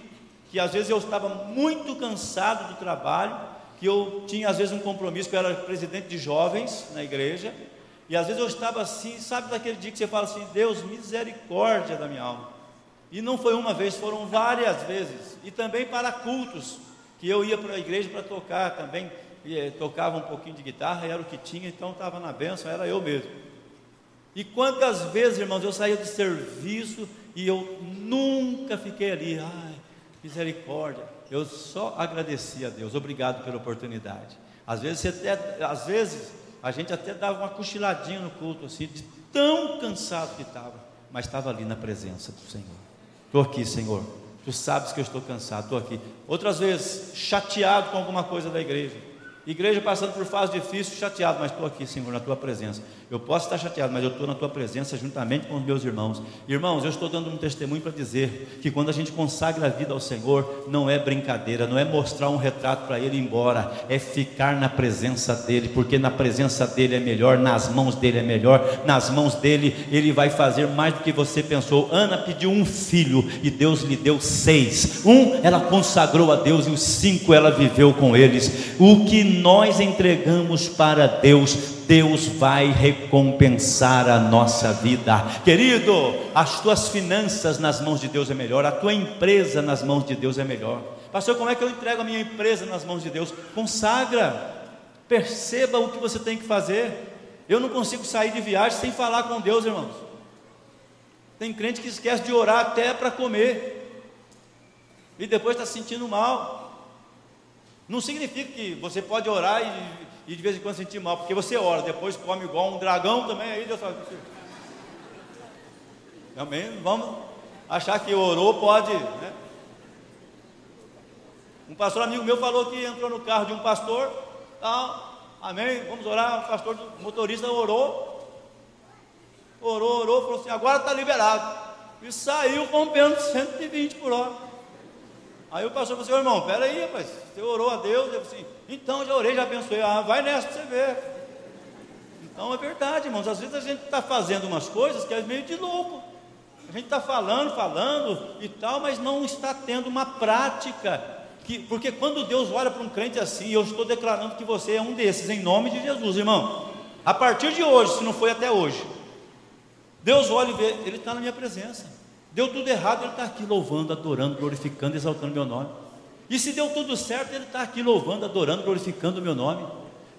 que às vezes eu estava muito cansado do trabalho, que eu tinha às vezes um compromisso, que eu era presidente de jovens na igreja, e às vezes eu estava assim, sabe daquele dia que você fala assim, Deus, misericórdia da minha alma. E não foi uma vez, foram várias vezes. E também para cultos, que eu ia para a igreja para tocar também, e, eh, tocava um pouquinho de guitarra, era o que tinha, então estava na benção, era eu mesmo. E quantas vezes, irmãos, eu saía de serviço e eu nunca fiquei ali, ai, misericórdia. Eu só agradeci a Deus, obrigado pela oportunidade. Às vezes, até, às vezes a gente até dava uma cochiladinha no culto, assim, de tão cansado que estava, mas estava ali na presença do Senhor. Estou aqui, Senhor. Tu sabes que eu estou cansado, estou aqui. Outras vezes, chateado com alguma coisa da igreja. Igreja passando por fase difícil, chateado, mas estou aqui, Senhor, na tua presença. Eu posso estar chateado, mas eu estou na tua presença juntamente com os meus irmãos. Irmãos, eu estou dando um testemunho para dizer que quando a gente consagra a vida ao Senhor, não é brincadeira, não é mostrar um retrato para Ele ir embora, é ficar na presença dEle, porque na presença dEle é melhor, nas mãos dEle é melhor, nas mãos dEle Ele vai fazer mais do que você pensou. Ana pediu um filho e Deus lhe deu seis. Um ela consagrou a Deus e os cinco ela viveu com eles. O que nós entregamos para Deus, Deus vai recompensar a nossa vida. Querido, as tuas finanças nas mãos de Deus é melhor, a tua empresa nas mãos de Deus é melhor. Pastor, como é que eu entrego a minha empresa nas mãos de Deus? Consagra, perceba o que você tem que fazer. Eu não consigo sair de viagem sem falar com Deus, irmãos. Tem crente que esquece de orar até para comer, e depois está se sentindo mal. Não significa que você pode orar e e de vez em quando sentir mal, porque você ora, depois come igual um dragão também, aí Deus fala. Também vamos achar que orou pode. Né? Um pastor amigo meu falou que entrou no carro de um pastor, tal, amém, vamos orar, o pastor, o motorista orou, orou, orou, falou assim, agora está liberado. E saiu rompendo 120 por hora. Aí o pastor falou assim, irmão, peraí, rapaz, você orou a Deus, eu assim, então já orei, já abençoei, ah, vai nessa para você ver. Então é verdade, irmãos, às vezes a gente está fazendo umas coisas que é meio de louco. A gente está falando, falando e tal, mas não está tendo uma prática. Que, porque quando Deus olha para um crente assim, eu estou declarando que você é um desses, em nome de Jesus, irmão. A partir de hoje, se não foi até hoje, Deus olha e vê, Ele está na minha presença. Deu tudo errado, ele está aqui louvando, adorando, glorificando, exaltando meu nome. E se deu tudo certo, ele está aqui louvando, adorando, glorificando o meu nome.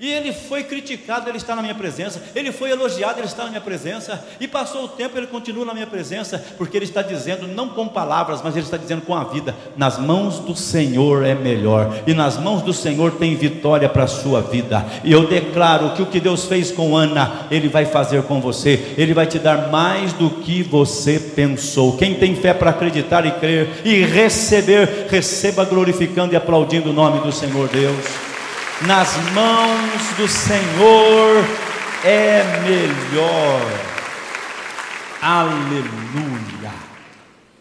E ele foi criticado, ele está na minha presença. Ele foi elogiado, ele está na minha presença. E passou o tempo, ele continua na minha presença, porque ele está dizendo, não com palavras, mas ele está dizendo com a vida: nas mãos do Senhor é melhor, e nas mãos do Senhor tem vitória para a sua vida. E eu declaro que o que Deus fez com Ana, Ele vai fazer com você, Ele vai te dar mais do que você pensou. Quem tem fé para acreditar e crer e receber, receba glorificando e aplaudindo o nome do Senhor Deus nas mãos do Senhor é melhor. Aleluia.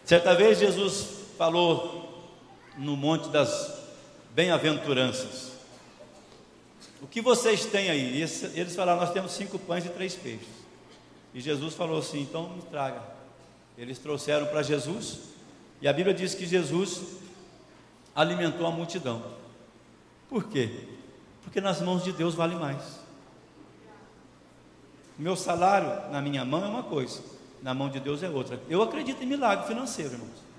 Certa vez Jesus falou no Monte das Bem-aventuranças. O que vocês têm aí? Eles falaram: Nós temos cinco pães e três peixes. E Jesus falou assim: Então me traga. Eles trouxeram para Jesus. E a Bíblia diz que Jesus alimentou a multidão. Por quê? Porque nas mãos de Deus vale mais. Meu salário na minha mão é uma coisa, na mão de Deus é outra. Eu acredito em milagre financeiro, irmãos.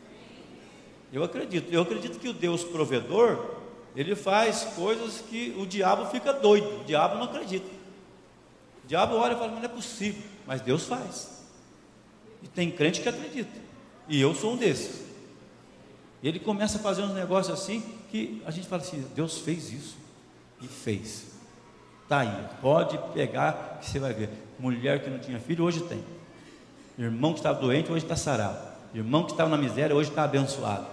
Eu acredito. Eu acredito que o Deus provedor, ele faz coisas que o diabo fica doido. O diabo não acredita. O diabo olha e fala, mas não é possível. Mas Deus faz. E tem crente que acredita. E eu sou um desses. E ele começa a fazer uns negócios assim que a gente fala assim: Deus fez isso e fez. Está aí, pode pegar que você vai ver. Mulher que não tinha filho, hoje tem. Irmão que estava doente, hoje está sarado. Irmão que estava na miséria, hoje está abençoado.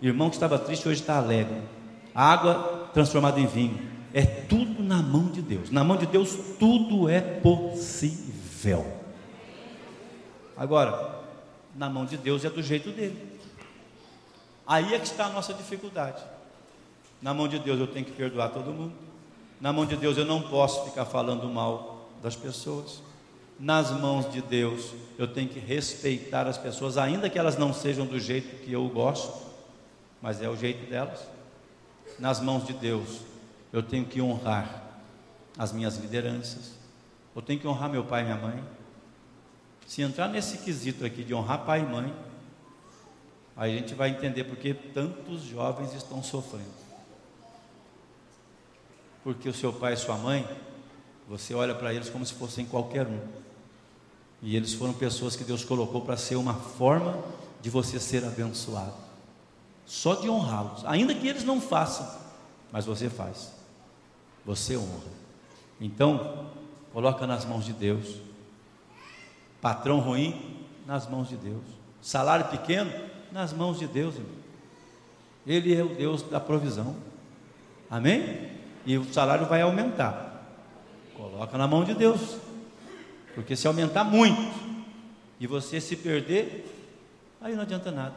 Irmão que estava triste, hoje está alegre. Água transformada em vinho. É tudo na mão de Deus. Na mão de Deus tudo é possível. Agora, na mão de Deus é do jeito dele. Aí é que está a nossa dificuldade. Na mão de Deus eu tenho que perdoar todo mundo. Na mão de Deus eu não posso ficar falando mal das pessoas. nas mãos de Deus, eu tenho que respeitar as pessoas, ainda que elas não sejam do jeito que eu gosto, mas é o jeito delas. Nas mãos de Deus, eu tenho que honrar as minhas lideranças, eu tenho que honrar meu pai e minha mãe. Se entrar nesse quesito aqui de honrar pai e mãe, aí a gente vai entender porque tantos jovens estão sofrendo. Porque o seu pai e sua mãe, você olha para eles como se fossem qualquer um. E eles foram pessoas que Deus colocou para ser uma forma de você ser abençoado. Só de honrá-los, ainda que eles não façam, mas você faz. Você honra. Então, coloca nas mãos de Deus. Patrão ruim, nas mãos de Deus. Salário pequeno, nas mãos de Deus, irmão. Ele é o Deus da provisão. Amém? E o salário vai aumentar. Coloca na mão de Deus. Porque se aumentar muito e você se perder, aí não adianta nada.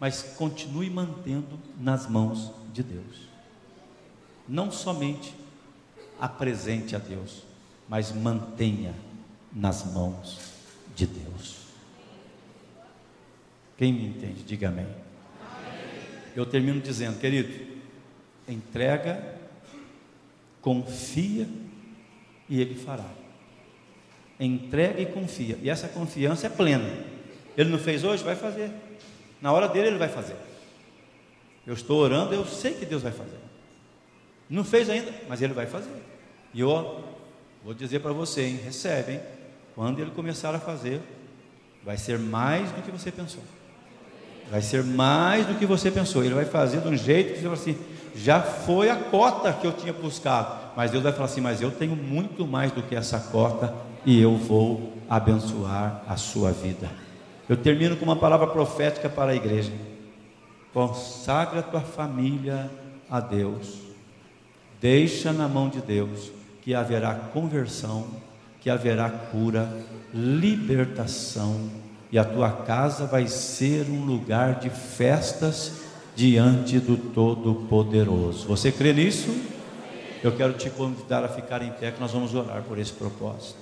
Mas continue mantendo nas mãos de Deus. Não somente apresente a Deus, mas mantenha nas mãos de Deus. Quem me entende, diga amém. Eu termino dizendo, querido, entrega, confia e Ele fará. Entrega e confia, e essa confiança é plena. Ele não fez hoje, vai fazer. Na hora dele, ele vai fazer. Eu estou orando, eu sei que Deus vai fazer. Não fez ainda, mas ele vai fazer. E eu vou dizer para você, hein, recebe, hein? Quando ele começar a fazer, vai ser mais do que você pensou. Vai ser mais do que você pensou. Ele vai fazer de um jeito que você fala assim, já foi a cota que eu tinha buscado. Mas Deus vai falar assim, mas eu tenho muito mais do que essa cota e eu vou abençoar a sua vida. Eu termino com uma palavra profética para a igreja. Consagra tua família a Deus. Deixa na mão de Deus que haverá conversão, que haverá cura, libertação, e a tua casa vai ser um lugar de festas diante do Todo-Poderoso. Você crê nisso? Eu quero te convidar a ficar em pé, que nós vamos orar por esse propósito,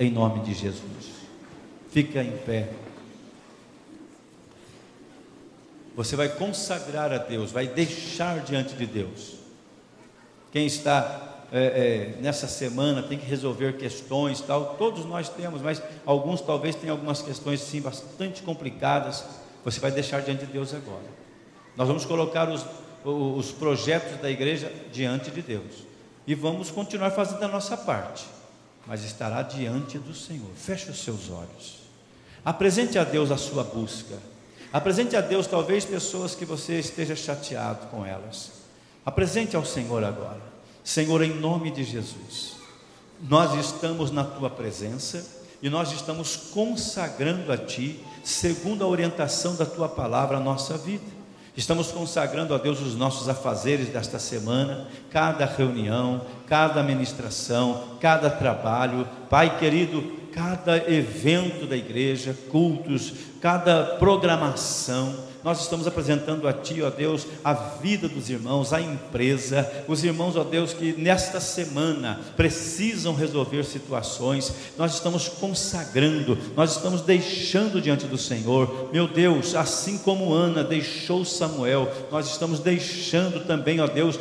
em nome de Jesus. Fica em pé. Você vai consagrar a Deus, vai deixar diante de Deus. Quem está é, é, nessa semana tem que resolver questões, tal. Todos nós temos, mas alguns talvez tenham algumas questões sim bastante complicadas. Você vai deixar diante de Deus agora. Nós vamos colocar os, os projetos da igreja diante de Deus e vamos continuar fazendo a nossa parte, mas estará diante do Senhor. Feche os seus olhos. Apresente a Deus a sua busca. Apresente a Deus talvez pessoas que você esteja chateado com elas. Apresente ao Senhor agora. Senhor, em nome de Jesus, nós estamos na tua presença e nós estamos consagrando a Ti, segundo a orientação da Tua palavra, a nossa vida. Estamos consagrando a Deus os nossos afazeres desta semana, cada reunião, cada ministração, cada trabalho. Pai querido, cada evento da igreja, cultos, cada programação nós estamos apresentando a Ti, ó Deus, a vida dos irmãos, a empresa, os irmãos, ó Deus, que nesta semana precisam resolver situações, nós estamos consagrando, nós estamos deixando diante do Senhor, meu Deus, assim como Ana deixou Samuel, nós estamos deixando também, ó Deus,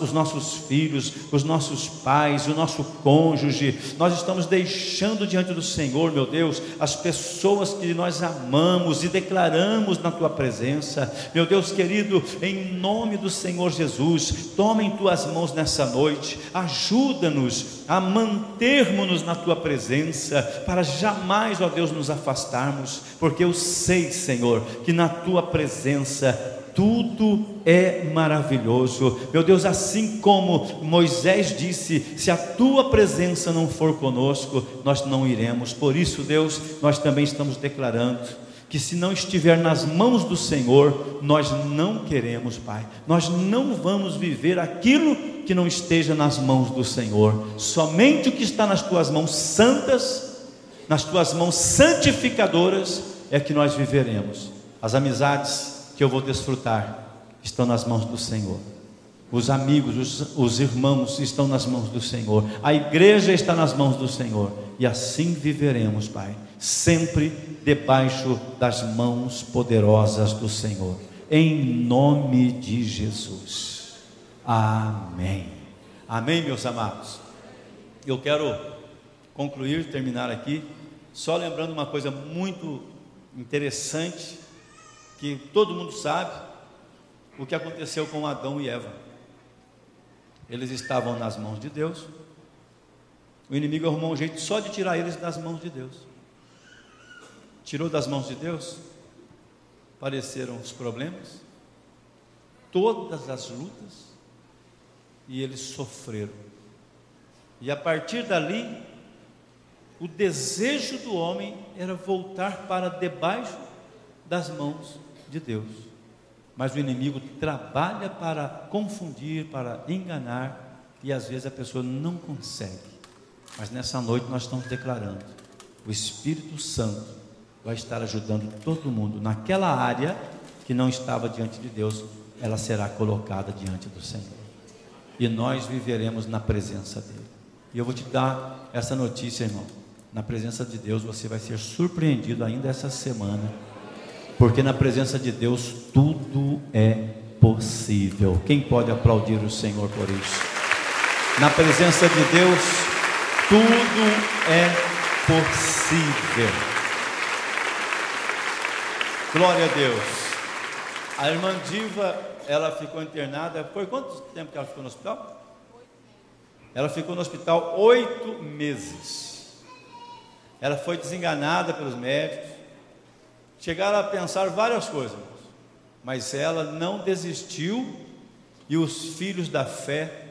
os nossos filhos, os nossos pais, o nosso cônjuge, nós estamos deixando diante do Senhor, meu Deus, as pessoas que nós amamos e declaramos na Tua presença presença. Meu Deus querido, em nome do Senhor Jesus, toma em tuas mãos nessa noite, ajuda-nos a mantermos-nos na tua presença, para jamais, ó Deus, nos afastarmos, porque eu sei, Senhor, que na tua presença tudo é maravilhoso. Meu Deus, assim como Moisés disse: se a tua presença não for conosco, nós não iremos. Por isso, Deus, nós também estamos declarando que se não estiver nas mãos do Senhor, nós não queremos, Pai. Nós não vamos viver aquilo que não esteja nas mãos do Senhor. Somente o que está nas tuas mãos santas, nas tuas mãos santificadoras, é que nós viveremos. As amizades que eu vou desfrutar estão nas mãos do Senhor. os amigos, os, os, irmãos estão nas mãos do Senhor, a igreja está nas mãos do Senhor, e assim viveremos, Pai, sempre debaixo das mãos poderosas do Senhor, em nome de Jesus. Amém. Amém, meus amados. Eu quero concluir, terminar aqui, só lembrando uma coisa muito interessante, que todo mundo sabe, o que aconteceu com Adão e Eva. Eles estavam nas mãos de Deus. O inimigo arrumou um jeito só de tirar eles das mãos de Deus. Tirou das mãos de Deus, apareceram os problemas, todas as lutas, e eles sofreram. E a partir dali, o desejo do homem era voltar para debaixo das mãos de Deus. Mas o inimigo trabalha para confundir, para enganar, e às vezes a pessoa não consegue. Mas nessa noite nós estamos declarando: o Espírito Santo vai estar ajudando todo mundo naquela área que não estava diante de Deus, ela será colocada diante do Senhor. E nós viveremos na presença dele. E eu vou te dar essa notícia, irmão. Na presença de Deus você vai ser surpreendido ainda essa semana porque na presença de Deus tudo é possível. Quem pode aplaudir o Senhor por isso? Na presença de Deus tudo é possível. Glória a Deus. A irmã Diva, ela ficou internada. Por quanto tempo que ela ficou no hospital? Ela ficou no hospital oito meses. Ela foi desenganada pelos médicos chegaram a pensar várias coisas, mas ela não desistiu e os filhos da fé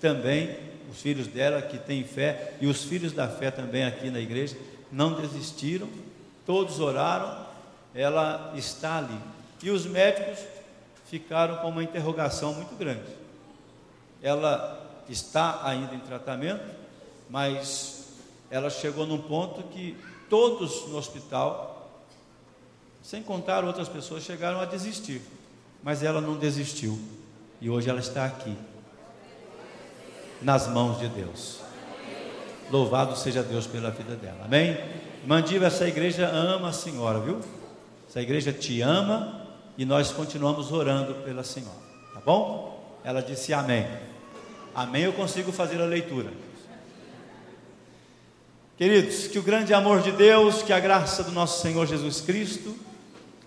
também, os filhos dela que têm fé e os filhos da fé também aqui na igreja não desistiram, todos oraram, ela está ali. E os médicos ficaram com uma interrogação muito grande. Ela está ainda em tratamento, mas ela chegou num ponto que todos no hospital sem contar outras pessoas, chegaram a desistir. Mas ela não desistiu. E hoje ela está aqui, nas mãos de Deus. Louvado seja Deus pela vida dela. Amém? Mandiva, essa igreja ama a senhora, viu? Essa igreja te ama e nós continuamos orando pela senhora. Tá bom? Ela disse amém. Amém, eu consigo fazer a leitura. Queridos, que o grande amor de Deus, que a graça do nosso Senhor Jesus Cristo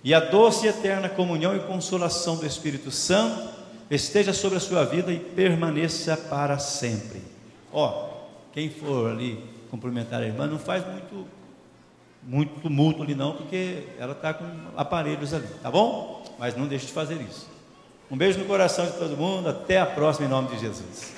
e a doce e eterna comunhão e consolação do Espírito Santo esteja sobre a sua vida e permaneça para sempre. Ó, quem for ali cumprimentar a irmã, não faz muito muito tumulto ali não, porque ela está com aparelhos ali, tá bom? Mas não deixe de fazer isso. Um beijo no coração de todo mundo, até a próxima em nome de Jesus.